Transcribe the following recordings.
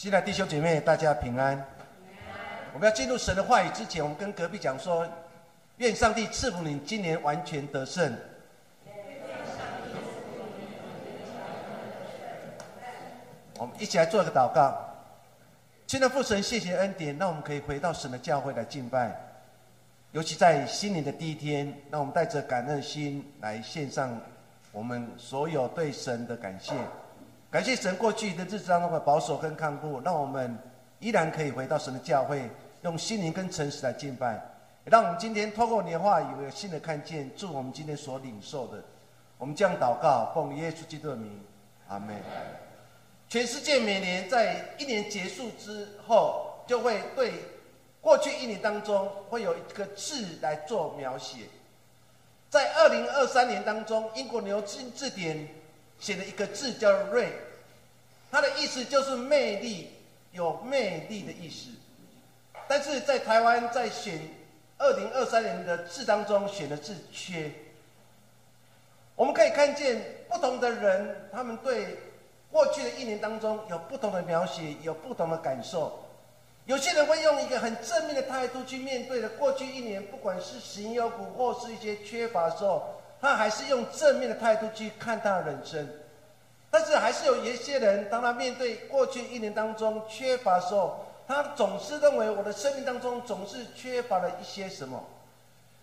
亲爱的弟兄姐妹，大家平安。我们要进入神的话语之前，我们跟隔壁讲说：愿上帝赐福你今年完全得胜。我们一起来做一个祷告。亲爱的父神，谢谢恩典，让我们可以回到神的教会来敬拜。尤其在新年的第一天，让我们带着感恩心来献上我们所有对神的感谢。感谢神过去的日子当中的保守跟看顾，让我们依然可以回到神的教会，用心灵跟诚实来敬拜。也让我们今天透过你的话有新的看见，祝我们今天所领受的，我们将祷告奉耶稣基督的名，阿门。全世界每年在一年结束之后，就会对过去一年当中会有一个字来做描写。在二零二三年当中，英国牛津字典写了一个字叫“瑞”，它的意思就是魅力，有魅力的意思。但是在台湾在选二零二三年的字当中选的字“缺”，我们可以看见不同的人，他们对。过去的一年当中，有不同的描写，有不同的感受。有些人会用一个很正面的态度去面对的过去一年，不管是行有苦或是一些缺乏的时候，他还是用正面的态度去看他的人生。但是，还是有一些人，当他面对过去一年当中缺乏的时候，他总是认为我的生命当中总是缺乏了一些什么。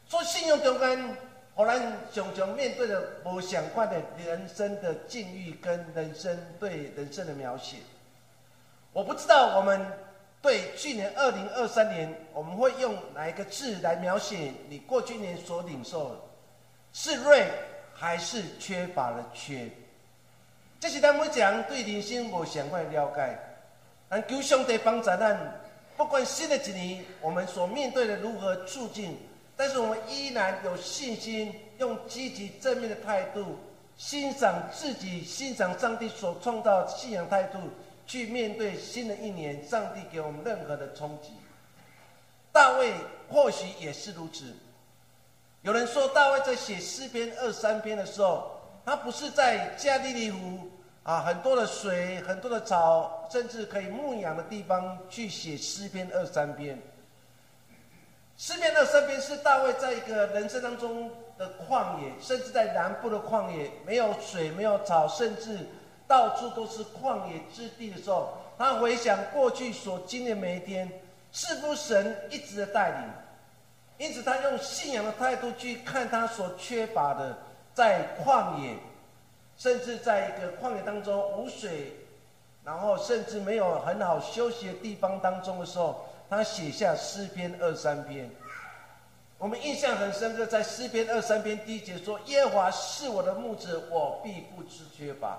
说信用中间。我们常常面对的不相关的人生的境遇跟人生对人生的描写。我不知道我们对去年二零二三年，我们会用哪一个字来描写你过去年所领受的？是锐还是缺乏了缺？这是咱们讲对人生无相关的了解。但求上帝帮助咱，不管新的一年我们所面对的如何处境。但是我们依然有信心，用积极正面的态度欣赏自己，欣赏上帝所创造信仰态度，去面对新的一年，上帝给我们任何的冲击。大卫或许也是如此。有人说，大卫在写诗篇二三篇的时候，他不是在加利利湖啊，很多的水、很多的草，甚至可以牧养的地方去写诗篇二三篇。诗篇二三篇是大卫在一个人生当中的旷野，甚至在南部的旷野，没有水，没有草，甚至到处都是旷野之地的时候，他回想过去所经历每一天，是不神一直的带领？因此，他用信仰的态度去看他所缺乏的，在旷野，甚至在一个旷野当中无水，然后甚至没有很好休息的地方当中的时候。他写下诗篇二三篇，我们印象很深刻，在诗篇二三篇第一节说：“耶和华是我的牧者，我必不知缺乏。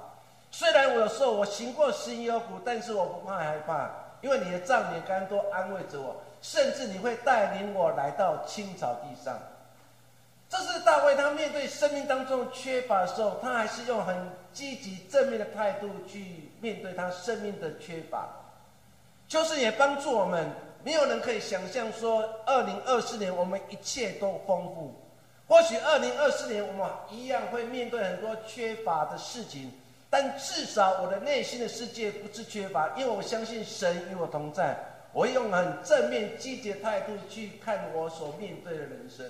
虽然我有时候我行过死荫幽谷，但是我不怕害怕，因为你的杖、你的竿都安慰着我。甚至你会带领我来到青草地上。”这是大卫他面对生命当中缺乏的时候，他还是用很积极正面的态度去面对他生命的缺乏，就是也帮助我们。没有人可以想象说，二零二四年我们一切都丰富。或许二零二四年我们一样会面对很多缺乏的事情，但至少我的内心的世界不是缺乏，因为我相信神与我同在。我用很正面积极的态度去看我所面对的人生。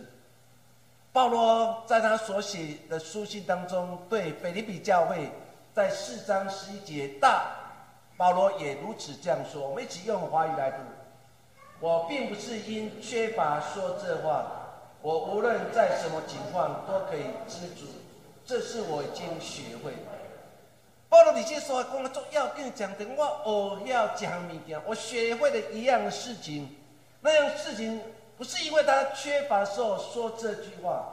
保罗在他所写的书信当中，对腓立比教会，在四章十一节，大保罗也如此这样说。我们一起用华语来读。我并不是因缺乏说这话，我无论在什么情况都可以知足，这是我已经学会。保罗，你这说话讲的重要，跟你讲的，我要讲物件，我学会了一样事情，那样事情不是因为他缺乏时候说这句话，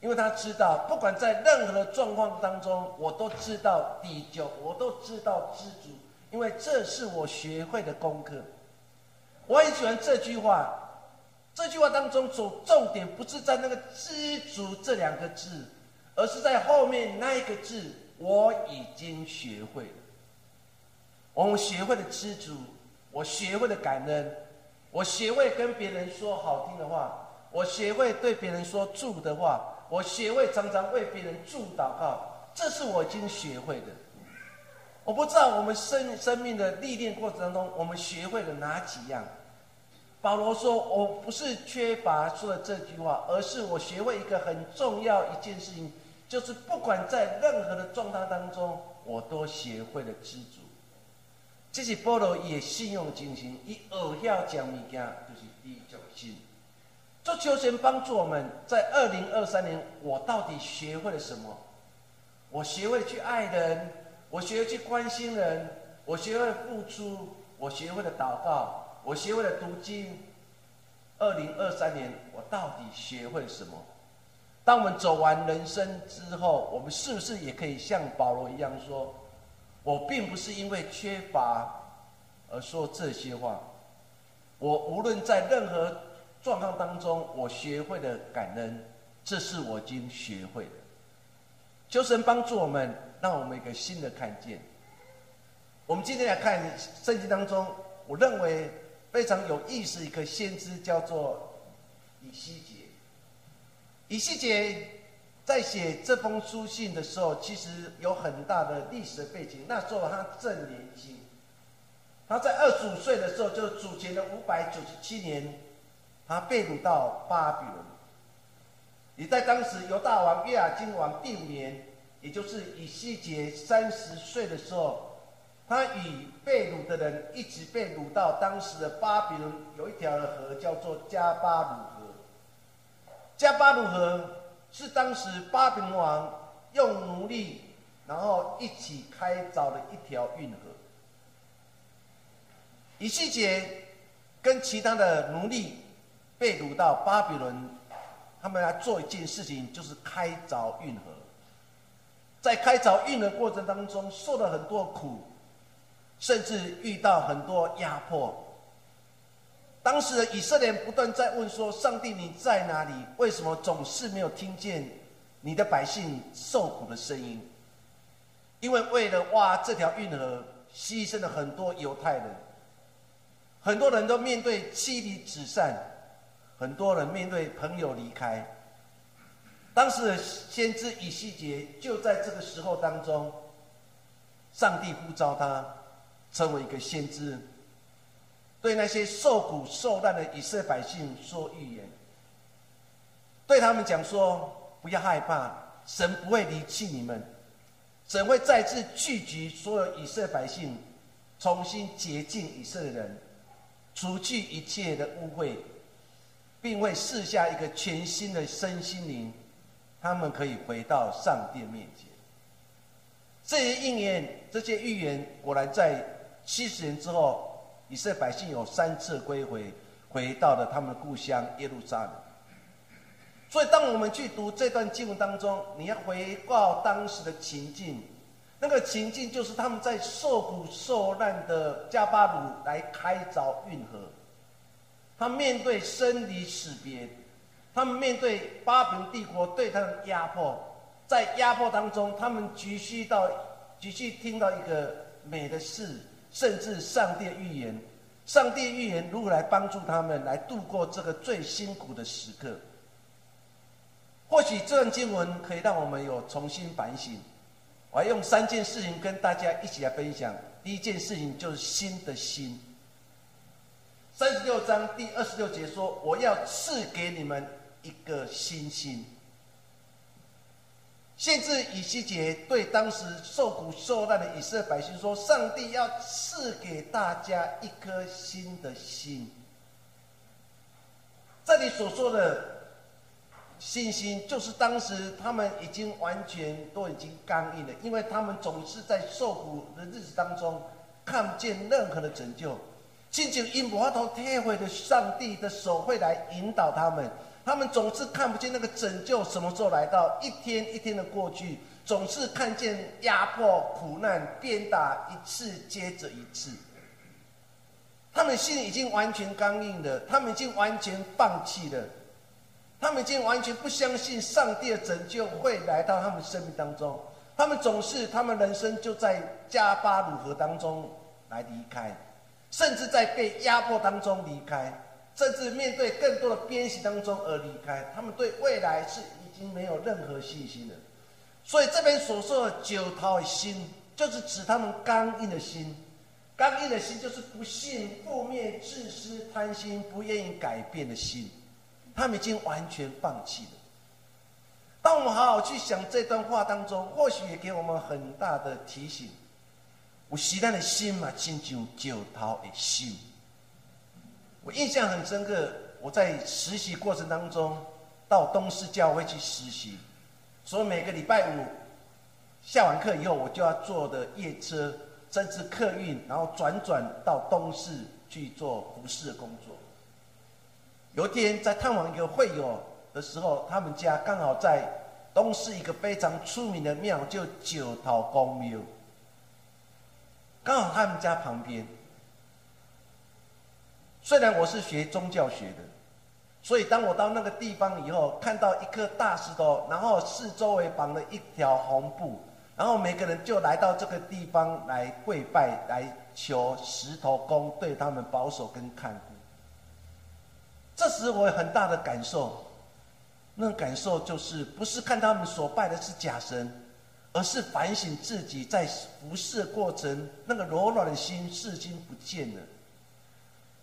因为他知道，不管在任何的状况当中，我都知道抵救，我都知道知足，因为这是我学会的功课。我很喜欢这句话，这句话当中，重重点不是在那个“知足”这两个字，而是在后面那一个字。我已经学会了，我们学会了知足，我学会了感恩，我学会跟别人说好听的话，我学会对别人说祝的话，我学会常常为别人祝祷告，这是我已经学会的。我不知道我们生生命的历练过程当中，我们学会了哪几样。保罗说：“我不是缺乏说的这句话，而是我学会一个很重要一件事情，就是不管在任何的状态当中，我都学会了知足。这是保罗也信用精神，以学晓讲物件，就是知足心。做求神帮助我们在二零二三年，我到底学会了什么？我学会去爱人，我学会去关心人，我学会了付出，我学会了祷告。”我学会了读经。二零二三年，我到底学会了什么？当我们走完人生之后，我们是不是也可以像保罗一样说：“我并不是因为缺乏而说这些话。我无论在任何状况当中，我学会了感恩，这是我已经学会的。”求神帮助我们，让我们一个新的看见。我们今天来看圣经当中，我认为。非常有意思，一个先知叫做以西结。以西结在写这封书信的时候，其实有很大的历史背景。那时候他正年轻，他在二十五岁的时候，就主前的五百九十七年，他被掳到巴比伦。也在当时犹大王约雅金王第五年，也就是以西结三十岁的时候。他与被掳的人一直被掳到当时的巴比伦，有一条河叫做加巴鲁河。加巴鲁河是当时巴比伦王用奴隶，然后一起开凿的一条运河。以西结跟其他的奴隶被掳到巴比伦，他们来做一件事情，就是开凿运河。在开凿运河过程当中，受了很多苦。甚至遇到很多压迫。当时的以色列不断在问说：“上帝你在哪里？为什么总是没有听见你的百姓受苦的声音？”因为为了挖这条运河，牺牲了很多犹太人，很多人都面对妻离子散，很多人面对朋友离开。当时的先知以西结就在这个时候当中，上帝呼召他。成为一个先知，对那些受苦受难的以色列百姓说预言，对他们讲说：不要害怕，神不会离弃你们，神会再次聚集所有以色列百姓，重新洁净以色列人，除去一切的污秽，并会赐下一个全新的身心灵，他们可以回到上帝面前。这些应验，这些预言果然在。七十年之后，以色列百姓有三次归回，回到了他们的故乡耶路撒冷。所以，当我们去读这段经文当中，你要回报当时的情境，那个情境就是他们在受苦受难的加巴鲁来开凿运河，他面对生离死别，他们面对巴比伦帝国对他的压迫，在压迫当中，他们急需到急需听到一个美的事。甚至上帝预言，上帝预言如何来帮助他们来度过这个最辛苦的时刻？或许这段经文可以让我们有重新反省。我要用三件事情跟大家一起来分享。第一件事情就是心的心。三十六章第二十六节说：“我要赐给你们一个新心。”甚至以西结对当时受苦受难的以色列百姓说：“上帝要赐给大家一颗新的心。”这里所说的信心，就是当时他们已经完全都已经刚硬了，因为他们总是在受苦的日子当中看不见任何的拯救，仅仅因摩头贴会的上帝的手会来引导他们。他们总是看不见那个拯救什么时候来到，一天一天的过去，总是看见压迫、苦难、鞭打一次接着一次。他们心已经完全刚硬了，他们已经完全放弃了，他们已经完全不相信上帝的拯救会来到他们生命当中。他们总是，他们人生就在加巴鲁河当中来离开，甚至在被压迫当中离开。甚至面对更多的鞭刑当中而离开，他们对未来是已经没有任何信心了。所以这边所说的九桃心，就是指他们刚硬的心。刚硬的心就是不信、负面、自私、贪心、不愿意改变的心，他们已经完全放弃了。当我们好好去想这段话当中，或许也给我们很大的提醒。我习惯的心嘛，亲像九桃的心。我印象很深刻，我在实习过程当中到东市教会去实习，所以每个礼拜五下完课以后，我就要坐的夜车。甚至客运，然后转转到东市去做服饰的工作。有一天在探望一个会友的时候，他们家刚好在东市一个非常出名的庙，就九桃公庙，刚好他们家旁边。虽然我是学宗教学的，所以当我到那个地方以后，看到一颗大石头，然后四周围绑了一条红布。然后每个人就来到这个地方来跪拜，来求石头公对他们保守跟看护。这时我有很大的感受，那感受就是不是看他们所拜的是假神，而是反省自己在服侍过程那个柔软的心至今不见了。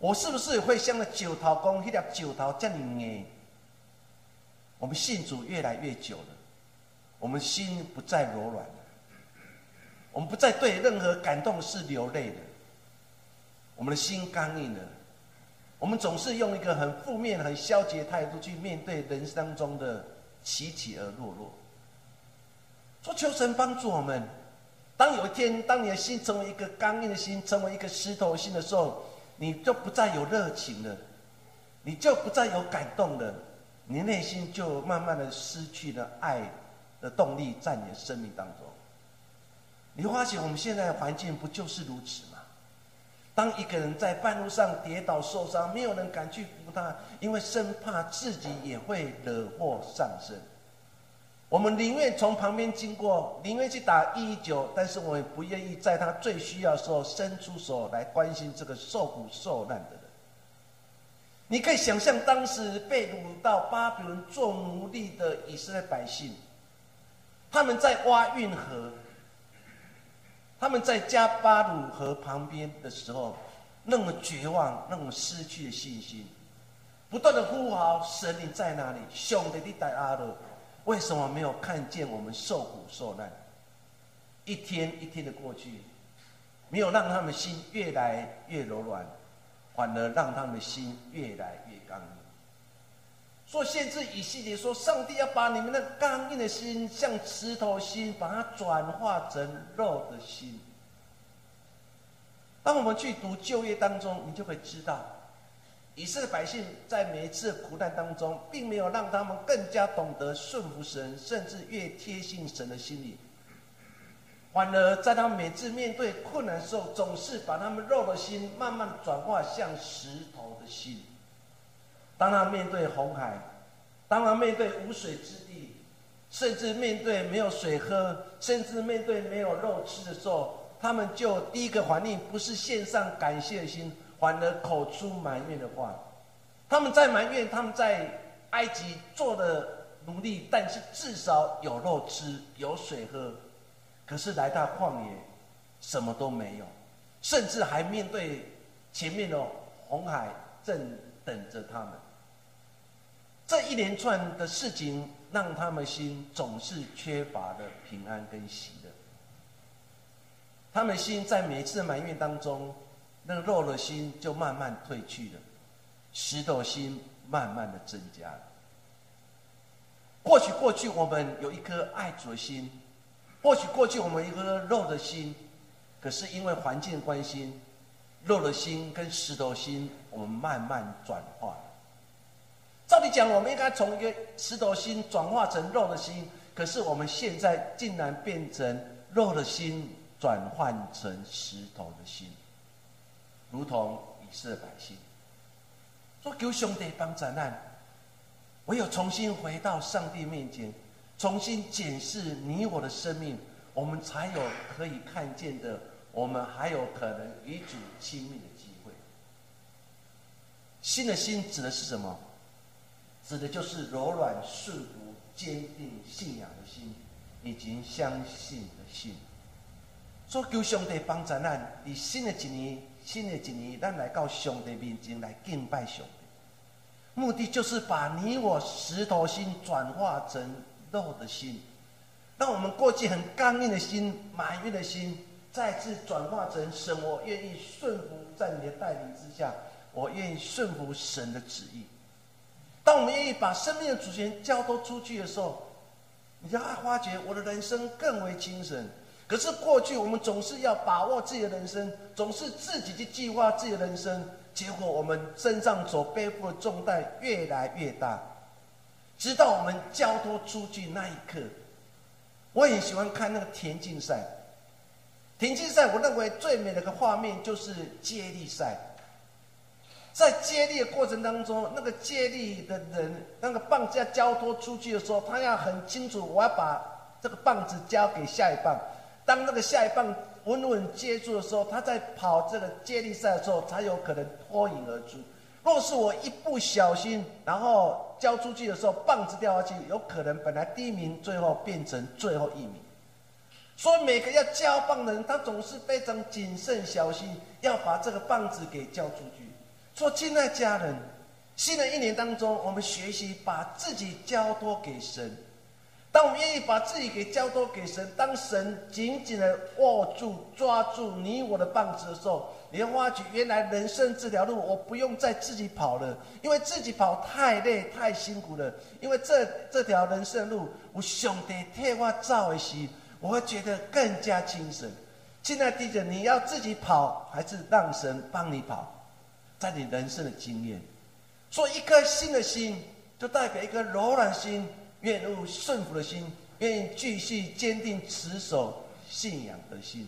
我是不是会像那九桃公那条九桃这样硬？我们信主越来越久了，我们心不再柔软了。我们不再对任何感动是流泪的，我们的心刚硬了。我们总是用一个很负面、很消极的态度去面对人生中的起起而落落。说求神帮助我们，当有一天，当你的心成为一个刚硬的心，成为一个石头心的时候，你就不再有热情了，你就不再有感动了，你内心就慢慢的失去了爱的动力，在你的生命当中。你发现我们现在的环境不就是如此吗？当一个人在半路上跌倒受伤，没有人敢去扶他，因为生怕自己也会惹祸上身。我们宁愿从旁边经过，宁愿去打一一九，但是我们不愿意在他最需要的时候伸出手来关心这个受苦受难的人。你可以想象，当时被掳到巴比伦做奴隶的以色列百姓，他们在挖运河。他们在加巴鲁河旁边的时候，那么绝望，那么失去了信心，不断的呼号：“神你在哪里？兄弟你在阿勒，为什么没有看见我们受苦受难？”一天一天的过去，没有让他们心越来越柔软，反而让他们心越来越刚硬。说限制以色列说，上帝要把你们那刚硬的心，像石头心，把它转化成肉的心。当我们去读旧约当中，你就会知道，以色列百姓在每一次苦难当中，并没有让他们更加懂得顺服神，甚至越贴近神的心里，反而在他们每次面对困难的时候，总是把他们肉的心慢慢转化向石头的心。当他面对红海，当他面对无水之地，甚至面对没有水喝，甚至面对没有肉吃的时候，他们就第一个反应不是献上感谢的心，反而口出埋怨的话。他们在埋怨他们在埃及做的努力，但是至少有肉吃，有水喝。可是来到旷野，什么都没有，甚至还面对前面的红海正等着他们。这一连串的事情，让他们心总是缺乏了平安跟喜乐。他们心在每一次埋怨当中，那个肉的心就慢慢褪去了，石头心慢慢的增加了。或许过去我们有一颗爱主的心，或许过去我们一颗肉的心，可是因为环境的关系，肉的心跟石头心，我们慢慢转化。照理讲，我们应该从一个石头心转化成肉的心，可是我们现在竟然变成肉的心转换成石头的心，如同以色列百姓说：“求兄弟帮咱难，唯有重新回到上帝面前，重新检视你我的生命，我们才有可以看见的，我们还有可能与主亲密的机会。新的心指的是什么？”指的就是柔软、顺服、坚定信仰的心，以及相信的心。说求上帝帮助咱，伫新的一年，新的一年，咱来到上帝面前来敬拜上帝。目的就是把你我石头心转化成肉的心，让我们过去很刚硬的心、埋怨的心，再次转化成神。我愿意顺服在你的带领之下，我愿意顺服神的旨意。当我们愿意把生命的主权交托出去的时候，你就会发觉我的人生更为精神。可是过去我们总是要把握自己的人生，总是自己去计划自己的人生。结果我们身上所背负的重担越来越大，直到我们交托出去那一刻，我很喜欢看那个田径赛。田径赛，我认为最美的一个画面就是接力赛。在接力的过程当中，那个接力的人，那个棒子要交托出去的时候，他要很清楚，我要把这个棒子交给下一棒。当那个下一棒。稳稳接住的时候，他在跑这个接力赛的时候，才有可能脱颖而出。若是我一不小心，然后交出去的时候，棒子掉下去，有可能本来第一名，最后变成最后一名。所以每个要交棒的人，他总是非常谨慎小心，要把这个棒子给交出去。说，亲爱家人，新的一年当中，我们学习把自己交托给神。当我们愿意把自己给交托给神，当神紧紧的握住、抓住你我的棒子的时候，你会发觉原来人生这条路，我不用再自己跑了，因为自己跑太累、太辛苦了。因为这这条人生路，我兄弟替我照的时，我会觉得更加精神。现在弟兄，你要自己跑，还是让神帮你跑？在你人生的经验，所以一颗新的心，就代表一颗柔软心。愿入顺服的心，愿意继续坚定持守信仰的心。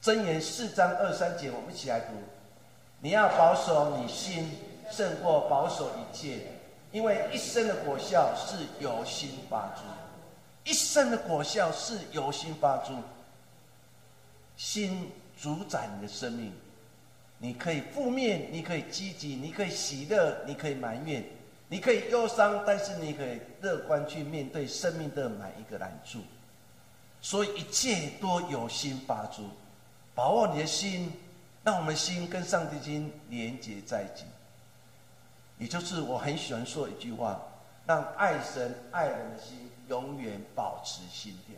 箴言四章二三节，我们一起来读：你要保守你心，胜过保守一切，因为一生的果效是由心发出。一生的果效是由心发出。心主宰你的生命，你可以负面，你可以积极，你可以喜乐，你可以埋怨。你可以忧伤，但是你可以乐观去面对生命的每一个难处。所以一切都有心发出，把握你的心，让我们心跟上帝心连接在一起。也就是我很喜欢说一句话：让爱神爱人的心永远保持心跳。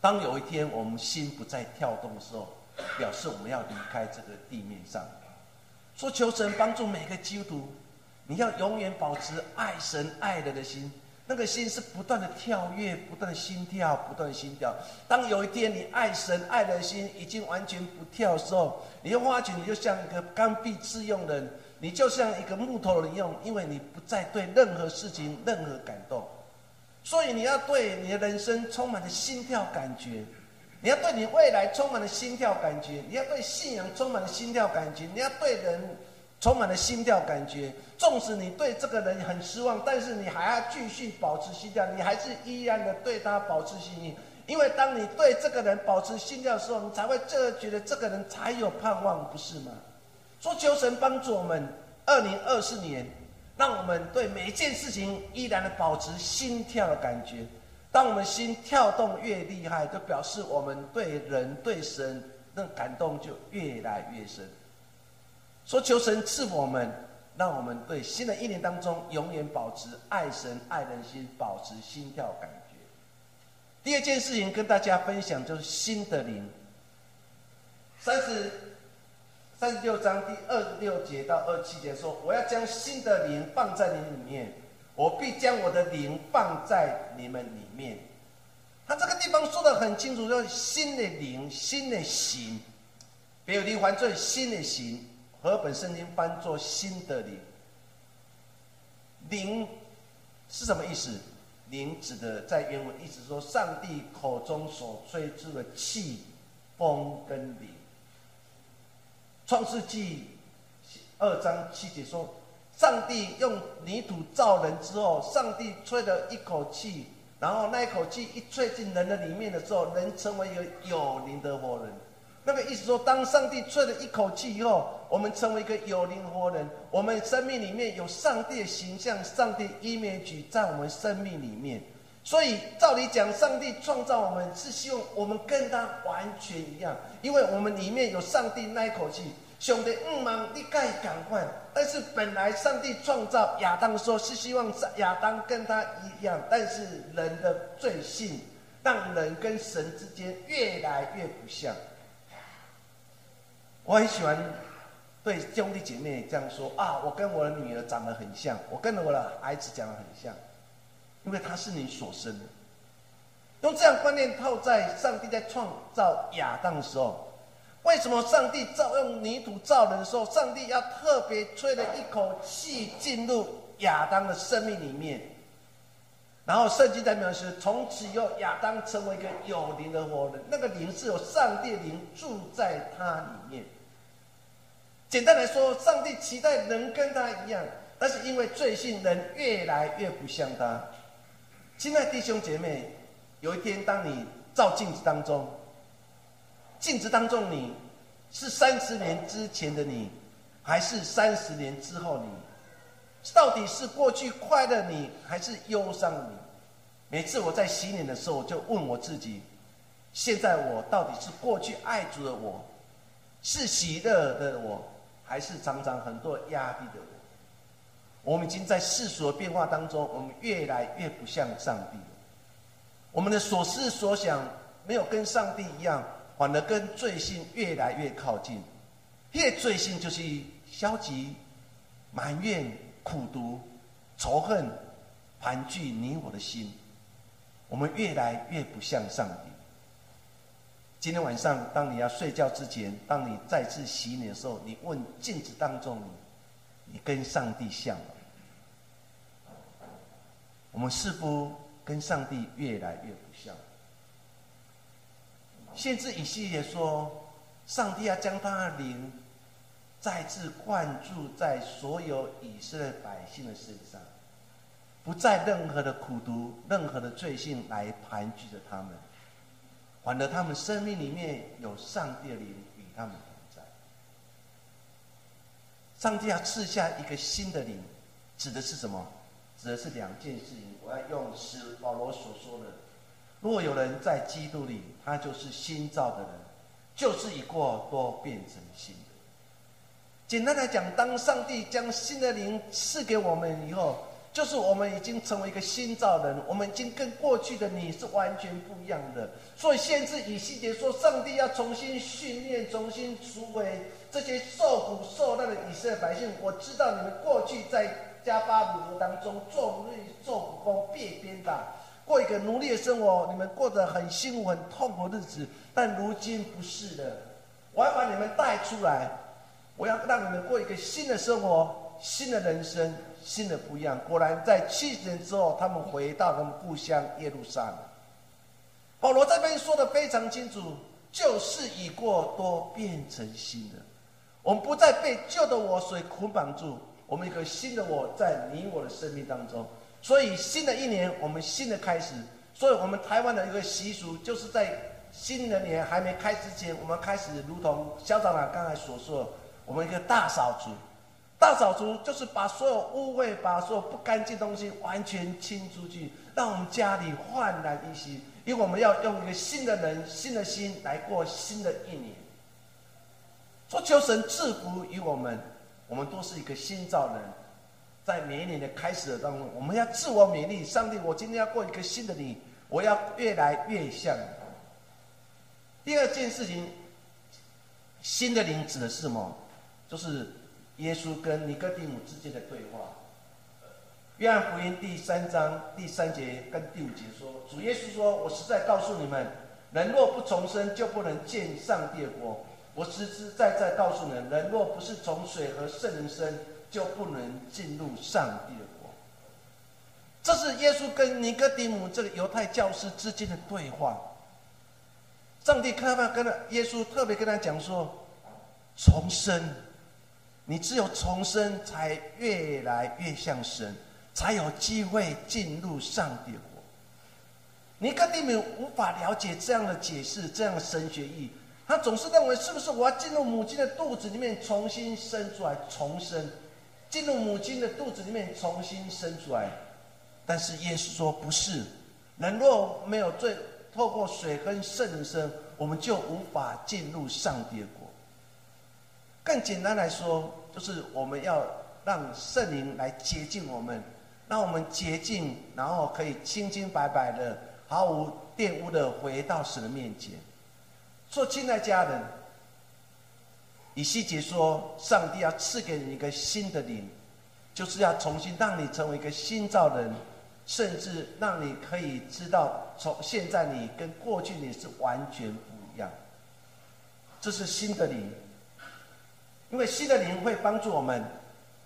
当有一天我们心不再跳动的时候，表示我们要离开这个地面上。说求神帮助每个基督徒。你要永远保持爱神爱人的心，那个心是不断的跳跃，不断的心跳，不断的心跳。当有一天你爱神爱人的心已经完全不跳的时候，你会发觉你就像一个刚愎自用的人，你就像一个木头人用，因为你不再对任何事情任何感动。所以你要对你的人生充满了心跳感觉，你要对你未来充满了心跳感觉，你要对信仰充满了心跳感觉，你要对人。充满了心跳感觉，纵使你对这个人很失望，但是你还要继续保持心跳，你还是依然的对他保持信心。因为当你对这个人保持心跳的时候，你才会这觉得这个人才有盼望，不是吗？说求神帮助我们，二零二四年，让我们对每一件事情依然的保持心跳的感觉。当我们心跳动越厉害，就表示我们对人对神那感动就越来越深。说求神赐福我们，让我们对新的一年当中永远保持爱神爱人心，保持心跳感觉。第二件事情跟大家分享就是新的灵。三十三十六章第二十六节到二十七节说：“我要将新的灵放在你里面，我必将我的灵放在你们里面。”他这个地方说的很清楚，就是新的灵、新的形，别有灵还罪，新的形。和本圣经翻作新的灵，灵是什么意思？灵指的在原文意思说，上帝口中所吹出的气、风跟灵。创世纪二章七节说，上帝用泥土造人之后，上帝吹了一口气，然后那一口气一吹进人的里面的时候，人成为一个有灵的活人。那个意思说，当上帝吹了一口气以后，我们成为一个有灵活人。我们生命里面有上帝的形象，上帝 image 在我们生命里面。所以照理讲，上帝创造我们是希望我们跟他完全一样，因为我们里面有上帝那一口气。兄弟，唔忙，你该赶快。但是本来上帝创造亚当的时候，是希望亚当跟他一样，但是人的罪性让人跟神之间越来越不像。我很喜欢对兄弟姐妹这样说啊，我跟我的女儿长得很像，我跟我的孩子长得很像，因为他是你所生的。用这样观念套在上帝在创造亚当的时候，为什么上帝造用泥土造人的时候，上帝要特别吹了一口气进入亚当的生命里面？然后圣经在描述，从此以后亚当成为一个有灵的活人，那个灵是有上帝灵住在他里面。简单来说，上帝期待人跟他一样，但是因为罪性，人越来越不像他。亲爱的弟兄姐妹，有一天当你照镜子当中，镜子当中你是三十年之前的你，还是三十年之后你？到底是过去快乐你，还是忧伤你？每次我在洗脸的时候，我就问我自己：现在我到底是过去爱主的我，是喜乐的我，还是常常很多压力的我？我们已经在世俗的变化当中，我们越来越不像上帝。我们的所思所想没有跟上帝一样，反而跟罪性越来越靠近。越罪性就是消极、埋怨。苦读、仇恨盘踞你我的心，我们越来越不像上帝。今天晚上，当你要睡觉之前，当你再次洗脸的时候，你问镜子当中，你你跟上帝像吗？我们似乎跟上帝越来越不像。先知以西结说，上帝要将他的灵。再次灌注在所有以色列百姓的身上，不再任何的苦毒、任何的罪性来盘踞着他们，反而他们生命里面有上帝的灵与他们同在。上帝要赐下一个新的灵，指的是什么？指的是两件事情。我要用使保罗所说的：如果有人在基督里，他就是新造的人，就是已过都变成新的。简单来讲，当上帝将新的灵赐给我们以后，就是我们已经成为一个新造人，我们已经跟过去的你是完全不一样的。所以，先知以西结说，上帝要重新训练、重新赎回这些受苦受难的以色列百姓。我知道你们过去在加巴鲁罗当中做奴隶、做苦工、被鞭打，过一个奴隶的生活，你们过得很辛苦、很痛苦日子。但如今不是的，我要把你们带出来。我要让你们过一个新的生活，新的人生，新的不一样。果然，在七十年之后，他们回到他们故乡耶路撒冷。保罗这边说的非常清楚，旧事已过，都变成新的。我们不再被旧的我所捆绑住，我们一个新的我在你我的生命当中。所以，新的一年，我们新的开始。所以我们台湾的一个习俗，就是在新的年还没开之前，我们开始如同肖长长刚才所说。我们一个大扫除，大扫除就是把所有污秽、把所有不干净东西完全清出去，让我们家里焕然一新。因为我们要用一个新的人、新的心来过新的一年。说求神赐福于我们，我们都是一个新造人，在每一年的开始的当中，我们要自我勉励。上帝，我今天要过一个新的你，我要越来越像。第二件事情，新的灵指的是什么？就是耶稣跟尼哥底母之间的对话。约翰福音第三章第三节跟第五节说：“主耶稣说，我实在告诉你们，人若不重生，就不能见上帝的国。我实实在在告诉你们，人若不是从水和圣灵生，就不能进入上帝的国。”这是耶稣跟尼哥底母这个犹太教师之间的对话。上帝看到跟他耶稣特别跟他讲说：“重生。”你只有重生，才越来越像神，才有机会进入上帝国。尼哥底母无法了解这样的解释，这样的神学意义，他总是认为是不是我要进入母亲的肚子里面重新生出来重生，进入母亲的肚子里面重新生出来？但是耶稣说不是，人若没有最透过水跟圣灵生，我们就无法进入上帝国。更简单来说，就是我们要让圣灵来接近我们，让我们洁净，然后可以清清白白的、毫无玷污的回到神的面前。说，亲爱家人，以西结说，上帝要赐给你一个新的灵，就是要重新让你成为一个新造人。甚至让你可以知道，从现在你跟过去你是完全不一样。这是新的灵，因为新的灵会帮助我们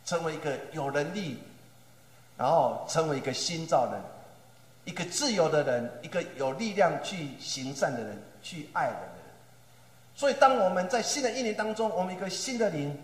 成为一个有能力，然后成为一个新造人，一个自由的人，一个有力量去行善的人，去爱的人。所以，当我们在新的一年当中，我们一个新的灵，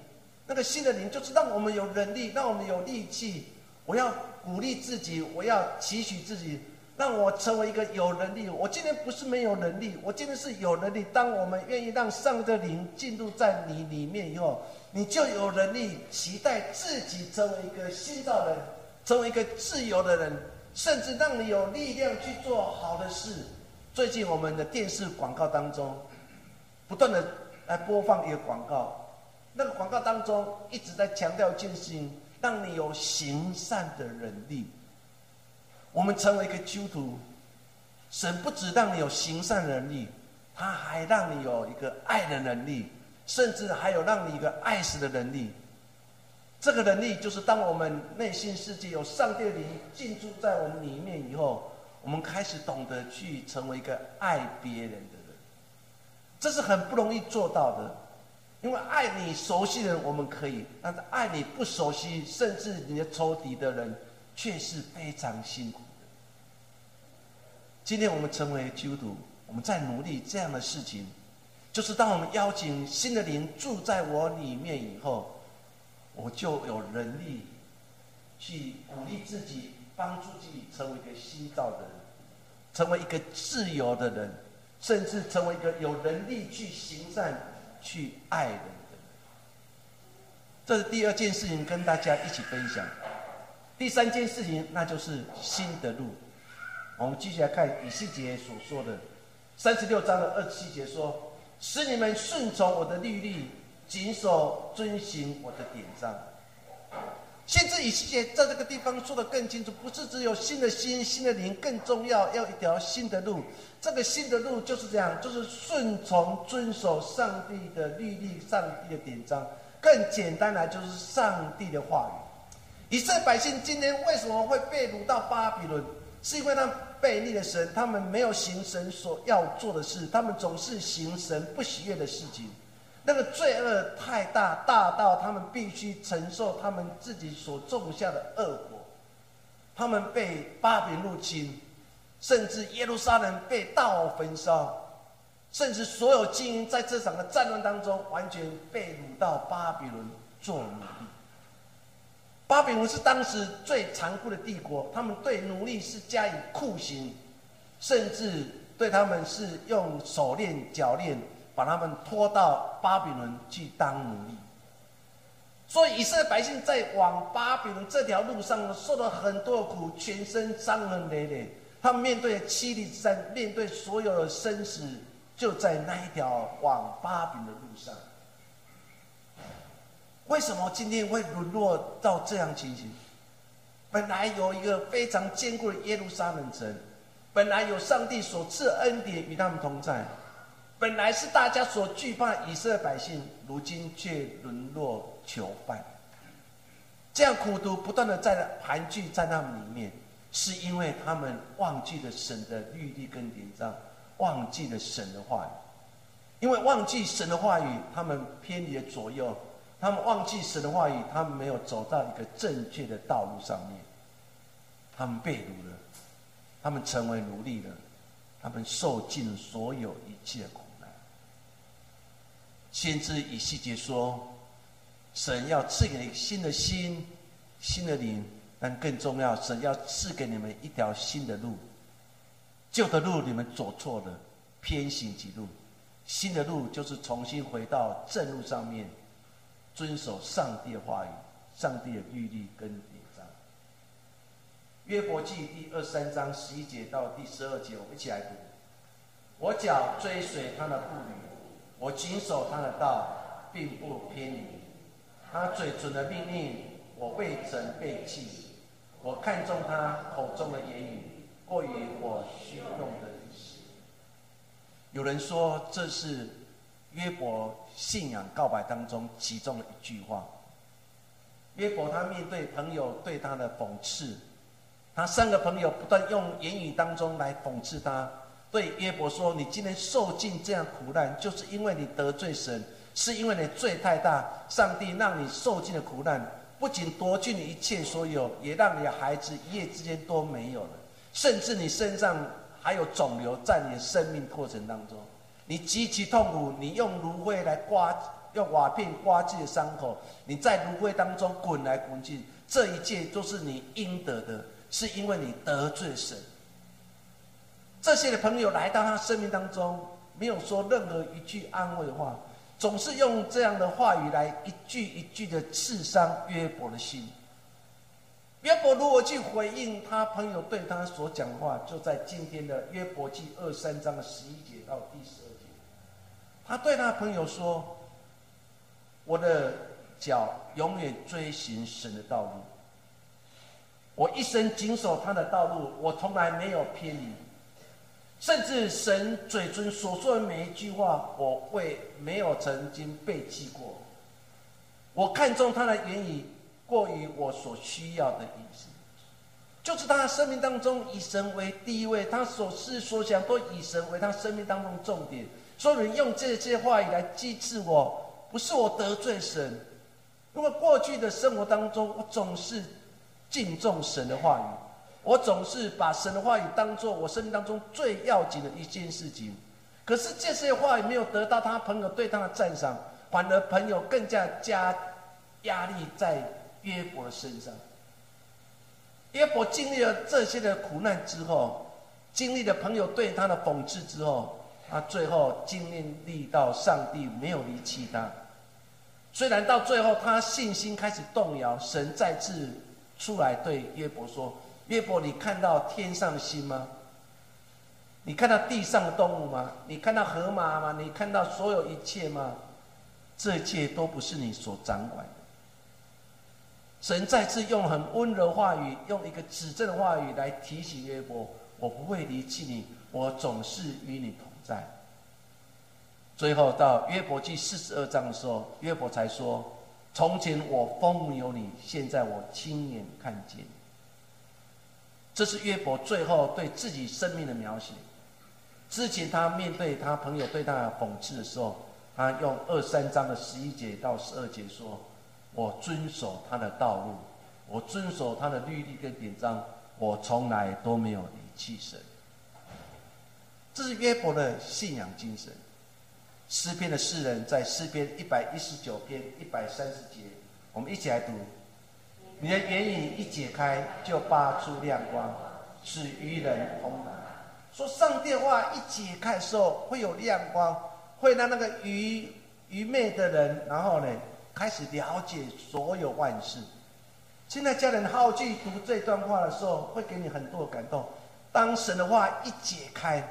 那个新的灵就是让我们有能力，让我们有力气。我要。鼓励自己，我要期许自己，让我成为一个有能力。我今天不是没有能力，我今天是有能力。当我们愿意让上帝灵进入在你里面以后，你就有能力期待自己成为一个新造人，成为一个自由的人，甚至让你有力量去做好的事。最近我们的电视广告当中，不断的来播放一个广告，那个广告当中一直在强调一件事情。让你有行善的能力。我们成为一个基督徒，神不止让你有行善能力，他还让你有一个爱的能力，甚至还有让你一个爱死的能力。这个能力就是，当我们内心世界有上帝灵进驻在我们里面以后，我们开始懂得去成为一个爱别人的人。这是很不容易做到的。因为爱你熟悉的人我们可以，但是爱你不熟悉，甚至你的仇敌的人，却是非常辛苦的。今天我们成为基督徒，我们在努力这样的事情，就是当我们邀请新的灵住在我里面以后，我就有能力去鼓励自己，帮助自己成为一个新造的人，成为一个自由的人，甚至成为一个有能力去行善。去爱人的，这是第二件事情，跟大家一起分享。第三件事情，那就是新的路。我们继续来看以西结所说的三十六章的二十七节说：“使你们顺从我的律例，谨守遵行我的典章。”先知以西结在这个地方说的更清楚，不是只有新的心、新的灵，更重要要一条新的路。这个新的路就是这样，就是顺从、遵守上帝的律例、上帝的典章。更简单来，就是上帝的话语。以色列百姓今天为什么会被掳到巴比伦？是因为他们背逆了神，他们没有行神所要做的事，他们总是行神不喜悦的事情。那个罪恶太大，大到他们必须承受他们自己所种下的恶果。他们被巴比入侵，甚至耶路撒冷被大火焚烧，甚至所有精英在这场的战乱当中完全被掳到巴比伦做奴隶。巴比伦是当时最残酷的帝国，他们对奴隶是加以酷刑，甚至对他们是用手链、脚链。把他们拖到巴比伦去当奴隶，所以以色列百姓在往巴比伦这条路上受了很多苦，全身伤痕累累。他们面对七里之战，面对所有的生死，就在那一条往巴比伦的路上。为什么今天会沦落到这样情形？本来有一个非常坚固的耶路撒冷城，本来有上帝所赐恩典与他们同在。本来是大家所惧怕以色列百姓，如今却沦落囚犯。这样苦读不断的在盘踞在那里面，是因为他们忘记了神的律例跟典章，忘记了神的话语。因为忘记神的话语，他们偏离了左右，他们忘记神的话语，他们没有走到一个正确的道路上面，他们被掳了，他们成为奴隶了，他们受尽所有一切苦难。先知以细节说，神要赐给你新的心、新的灵，但更重要，神要赐给你们一条新的路。旧的路你们走错了，偏行己路；新的路就是重新回到正路上面，遵守上帝的话语、上帝的律例跟典章。约伯记第二三章十一节到第十二节，我们一起来读。我脚追随他的步履，我谨守他的道，并不偏离。他嘴唇的命令，我未曾背弃。我看中他口中的言语，过于我虚用的意思。有人说，这是约伯信仰告白当中其中的一句话。约伯他面对朋友对他的讽刺，他三个朋友不断用言语当中来讽刺他。对约伯说：“你今天受尽这样苦难，就是因为你得罪神，是因为你罪太大。上帝让你受尽了苦难，不仅夺去你一切所有，也让你的孩子一夜之间都没有了，甚至你身上还有肿瘤在你的生命过程当中，你极其痛苦。你用芦荟来刮，用瓦片刮自己的伤口，你在芦荟当中滚来滚去，这一切都是你应得的，是因为你得罪神。”这些的朋友来到他生命当中，没有说任何一句安慰的话，总是用这样的话语来一句一句的刺伤约伯的心。约伯如何去回应他朋友对他所讲的话，就在今天的约伯记二三章的十一节到第十，他对他朋友说：“我的脚永远追寻神的道路，我一生谨守他的道路，我从来没有偏离。”甚至神嘴唇所说的每一句话，我会没有曾经背弃过。我看中他的言语过于我所需要的意思，就是他生命当中以神为第一位，他所思所想都以神为他生命当中重点。所有人用这些话语来击刺我，不是我得罪神，因为过去的生活当中，我总是敬重神的话语。我总是把神的话语当做我生命当中最要紧的一件事情，可是这些话语没有得到他朋友对他的赞赏，反而朋友更加加压力在约伯身上。约伯经历了这些的苦难之后，经历了朋友对他的讽刺之后，他最后经历到上帝没有离弃他。虽然到最后他信心开始动摇，神再次出来对约伯说。约伯，你看到天上的星吗？你看到地上的动物吗？你看到河马吗？你看到所有一切吗？这一切都不是你所掌管的。神再次用很温柔话语，用一个指正的话语来提醒约伯：我不会离弃你，我总是与你同在。最后到约伯记四十二章的时候，约伯才说：从前我风有你，现在我亲眼看见。这是约伯最后对自己生命的描写。之前他面对他朋友对他的讽刺的时候，他用二三章的十一节到十二节说：“我遵守他的道路，我遵守他的律例跟典章，我从来都没有离弃神。”这是约伯的信仰精神。诗篇的诗人在诗篇一百一十九篇一百三十节，我们一起来读。你的言语一解开，就发出亮光，使愚人通达。说上帝话一解开的时候，会有亮光，会让那个愚愚昧的人，然后呢，开始了解所有万事。现在家人好去读这段话的时候，会给你很多感动。当神的话一解开，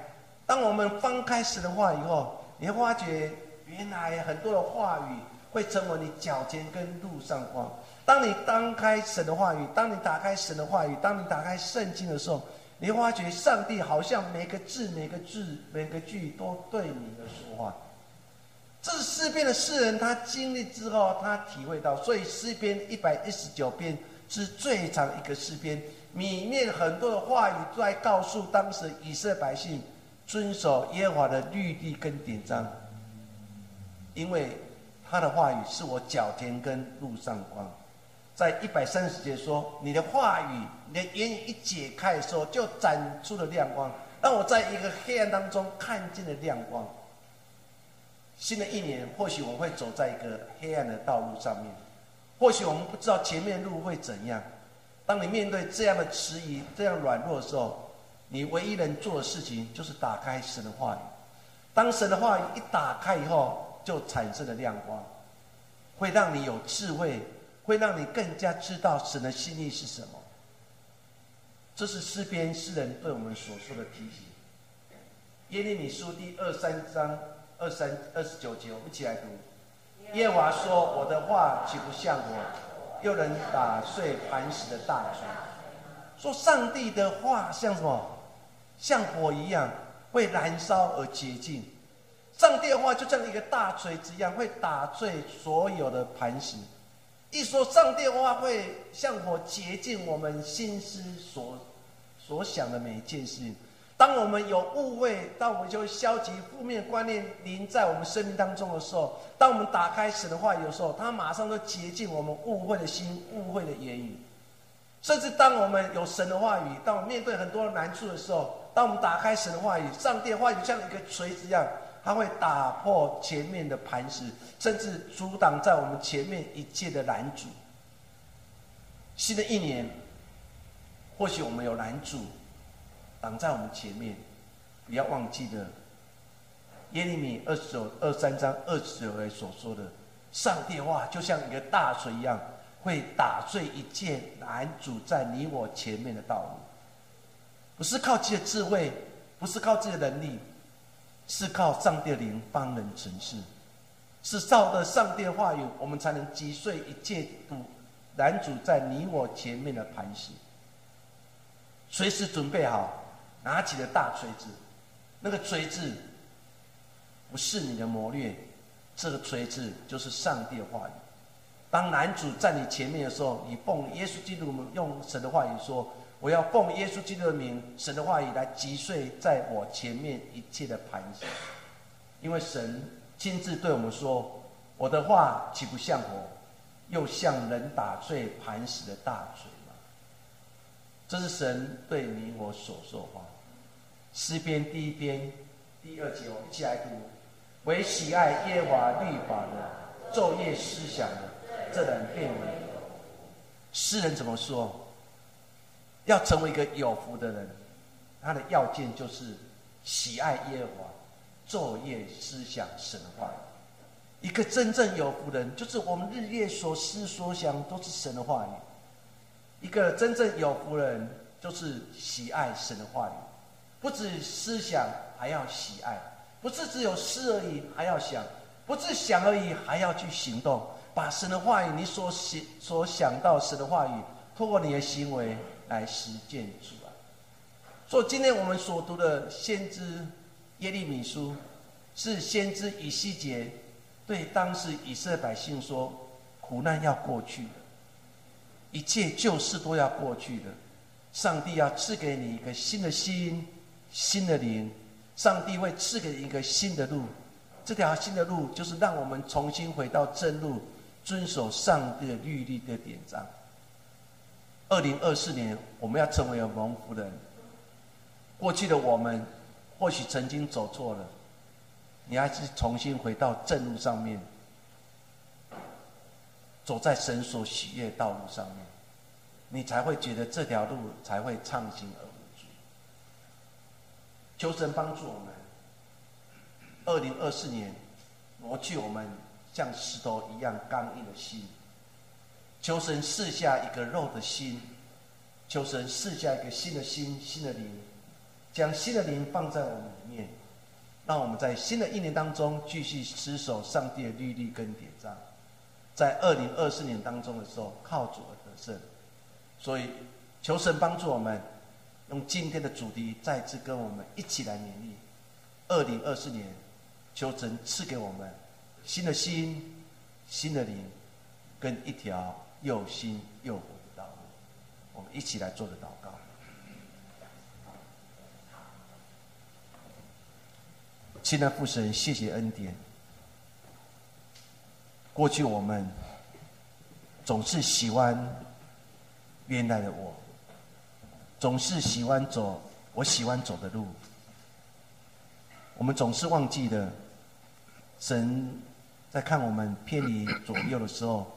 当我们翻开神的话以后，你会发觉原来很多的话语会成为你脚前跟路上光。当你当开神的话语，当你打开神的话语，当你打开圣经的时候，你会发觉上帝好像每个字、每个字、每个句都对你的说话。这是诗篇的诗人，他经历之后，他体会到，所以诗篇一百一十九篇是最长一个诗篇，里面很多的话语都在告诉当时以色列百姓遵守耶和华的律例跟典章，因为他的话语是我脚前跟路上光。在一百三十节说，你的话语、你的言语一解开的时候，就展出了亮光，让我在一个黑暗当中看见了亮光。新的一年，或许我会走在一个黑暗的道路上面，或许我们不知道前面路会怎样。当你面对这样的迟疑、这样软弱的时候，你唯一能做的事情就是打开神的话语。当神的话语一打开以后，就产生了亮光，会让你有智慧。会让你更加知道神的心意是什么。这是诗篇诗人对我们所说的提醒。耶利米书第二三章二三二十九节，我们一起来读。耶华说：“我的话岂不像我，又能打碎磐石的大锤？”说上帝的话像什么？像火一样，会燃烧而洁净。上帝的话就像一个大锤子一样，会打碎所有的磐石。一说上帝的话会像火洁净我们心思所所想的每一件事情。当我们有误会，当我们就消极负面观念临在我们生命当中的时候，当我们打开神的话语的时候，他马上就洁净我们误会的心、误会的言语。甚至当我们有神的话语，当我们面对很多难处的时候，当我们打开神的话语，上帝的话语像一个锤子一样。它会打破前面的磐石，甚至阻挡在我们前面一切的拦阻。新的一年，或许我们有拦阻挡在我们前面，不要忘记了耶利米二十九二三章二十九节所说的：上帝的话就像一个大锤一样，会打碎一切拦阻在你我前面的道路。不是靠自己的智慧，不是靠自己的能力。是靠上帝的灵帮人成事，是照着上帝的话语，我们才能击碎一切堵拦阻在你我前面的磐石。随时准备好，拿起了大锤子，那个锤子不是你的谋略，这个锤子就是上帝的话语。当男主在你前面的时候，你奉耶稣基督用神的话语说。我要奉耶稣基督的名，神的话语来击碎在我前面一切的磐石，因为神亲自对我们说：“我的话岂不像火，又像人打碎磐石的大锤吗？”这是神对你我所说的话。诗篇第一篇第二节，我们一起来读：“唯喜爱耶和华律法的，昼夜思想的，这人变为诗人怎么说？要成为一个有福的人，他的要件就是喜爱耶和华，昼夜思想神话。一个真正有福人，就是我们日夜所思所想都是神的话语。一个真正有福人，就是喜爱神的话语，不止思想，还要喜爱；不是只有思而已，还要想；不是想而已，还要去行动，把神的话语，你所想所想到神的话语，通过你的行为。来实践出来。所以今天我们所读的先知耶利米书，是先知以西结对当时以色列百姓说：苦难要过去的，一切旧事都要过去的。上帝要赐给你一个新的心、新的灵，上帝会赐给你一个新的路。这条新的路就是让我们重新回到正路，遵守上帝的律例的典章。二零二四年，我们要成为蒙福的人。过去的我们，或许曾经走错了，你还是重新回到正路上面，走在神所喜悦道路上面，你才会觉得这条路才会畅行而无阻。求神帮助我们，二零二四年挪去我们像石头一样刚硬的心。求神赐下一个肉的心，求神赐下一个新的心、新的灵，将新的灵放在我们里面，让我们在新的一年当中继续持守上帝的律例跟典章，在二零二四年当中的时候靠主而得胜。所以，求神帮助我们，用今天的主题再次跟我们一起来勉励。二零二四年，求神赐给我们新的心、新的灵，跟一条。又新又活的道路，我们一起来做个祷告。亲爱的父神，谢谢恩典。过去我们总是喜欢原来的我，总是喜欢走我喜欢走的路。我们总是忘记了神在看我们偏离左右的时候。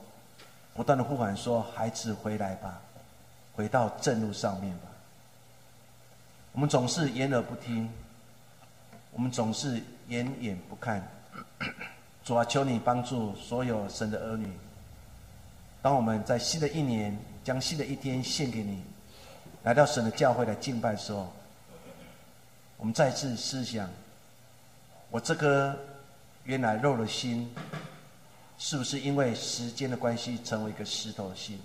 不断的呼喊说：“孩子回来吧，回到正路上面吧。”我们总是掩耳不听，我们总是掩眼不看。主啊，求你帮助所有神的儿女。当我们在新的一年将新的一天献给你，来到神的教会来敬拜的时候，我们再次思想：我这颗原来肉的心，是不是因为时间的关系，成为一个石头的心？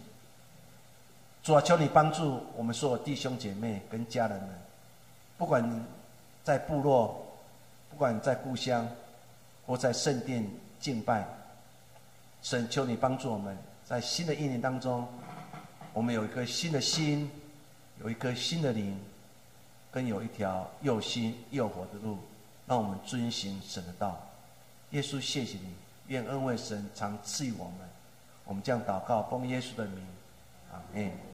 主啊，求你帮助我们所有弟兄姐妹跟家人们，不管在部落，不管在故乡，或在圣殿敬拜，神求你帮助我们，在新的一年当中，我们有一颗新的心，有一颗新的灵，跟有一条又新又活的路，让我们遵行神的道。耶稣，谢谢你，愿恩惠神常赐予我们。我们将祷告，奉耶稣的名，阿门。